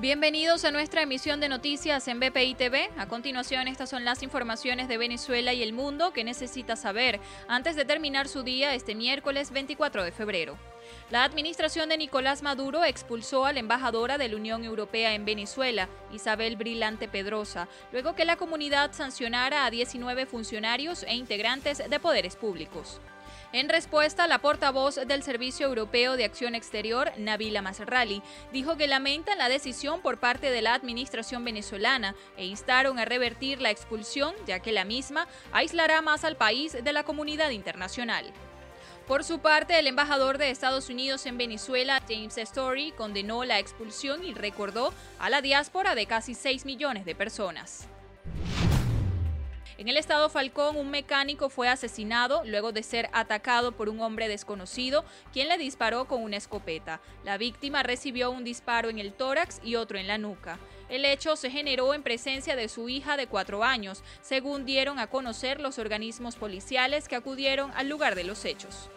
Bienvenidos a nuestra emisión de noticias en BPI TV. A continuación, estas son las informaciones de Venezuela y el mundo que necesita saber antes de terminar su día este miércoles 24 de febrero. La administración de Nicolás Maduro expulsó a la embajadora de la Unión Europea en Venezuela, Isabel Brilante Pedrosa, luego que la comunidad sancionara a 19 funcionarios e integrantes de poderes públicos. En respuesta, la portavoz del Servicio Europeo de Acción Exterior, Nabila Masrali, dijo que lamenta la decisión por parte de la administración venezolana e instaron a revertir la expulsión, ya que la misma aislará más al país de la comunidad internacional. Por su parte, el embajador de Estados Unidos en Venezuela, James Story, condenó la expulsión y recordó a la diáspora de casi 6 millones de personas. En el estado Falcón, un mecánico fue asesinado luego de ser atacado por un hombre desconocido, quien le disparó con una escopeta. La víctima recibió un disparo en el tórax y otro en la nuca. El hecho se generó en presencia de su hija de cuatro años, según dieron a conocer los organismos policiales que acudieron al lugar de los hechos.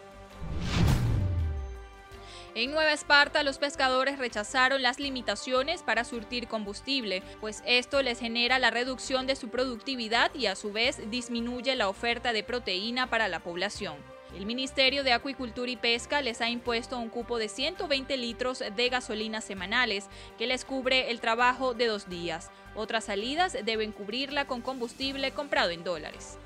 En Nueva Esparta, los pescadores rechazaron las limitaciones para surtir combustible, pues esto les genera la reducción de su productividad y a su vez disminuye la oferta de proteína para la población. El Ministerio de Acuicultura y Pesca les ha impuesto un cupo de 120 litros de gasolina semanales que les cubre el trabajo de dos días. Otras salidas deben cubrirla con combustible comprado en dólares.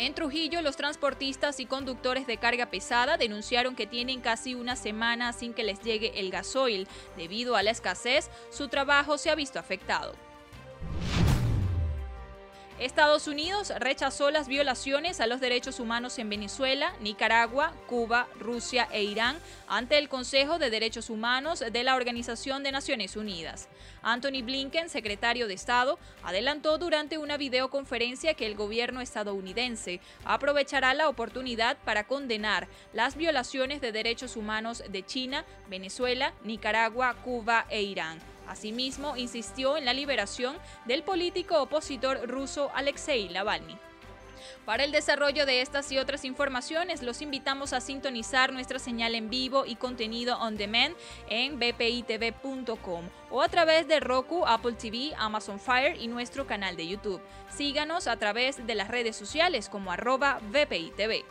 En Trujillo, los transportistas y conductores de carga pesada denunciaron que tienen casi una semana sin que les llegue el gasoil. Debido a la escasez, su trabajo se ha visto afectado. Estados Unidos rechazó las violaciones a los derechos humanos en Venezuela, Nicaragua, Cuba, Rusia e Irán ante el Consejo de Derechos Humanos de la Organización de Naciones Unidas. Anthony Blinken, secretario de Estado, adelantó durante una videoconferencia que el gobierno estadounidense aprovechará la oportunidad para condenar las violaciones de derechos humanos de China, Venezuela, Nicaragua, Cuba e Irán Asimismo, insistió en la liberación del político opositor ruso Alexei Navalny. Para el desarrollo de estas y otras informaciones, los invitamos a sintonizar nuestra señal en vivo y contenido on demand en bpitv.com o a través de Roku, Apple TV, Amazon Fire y nuestro canal de YouTube. Síganos a través de las redes sociales como arroba bpitv.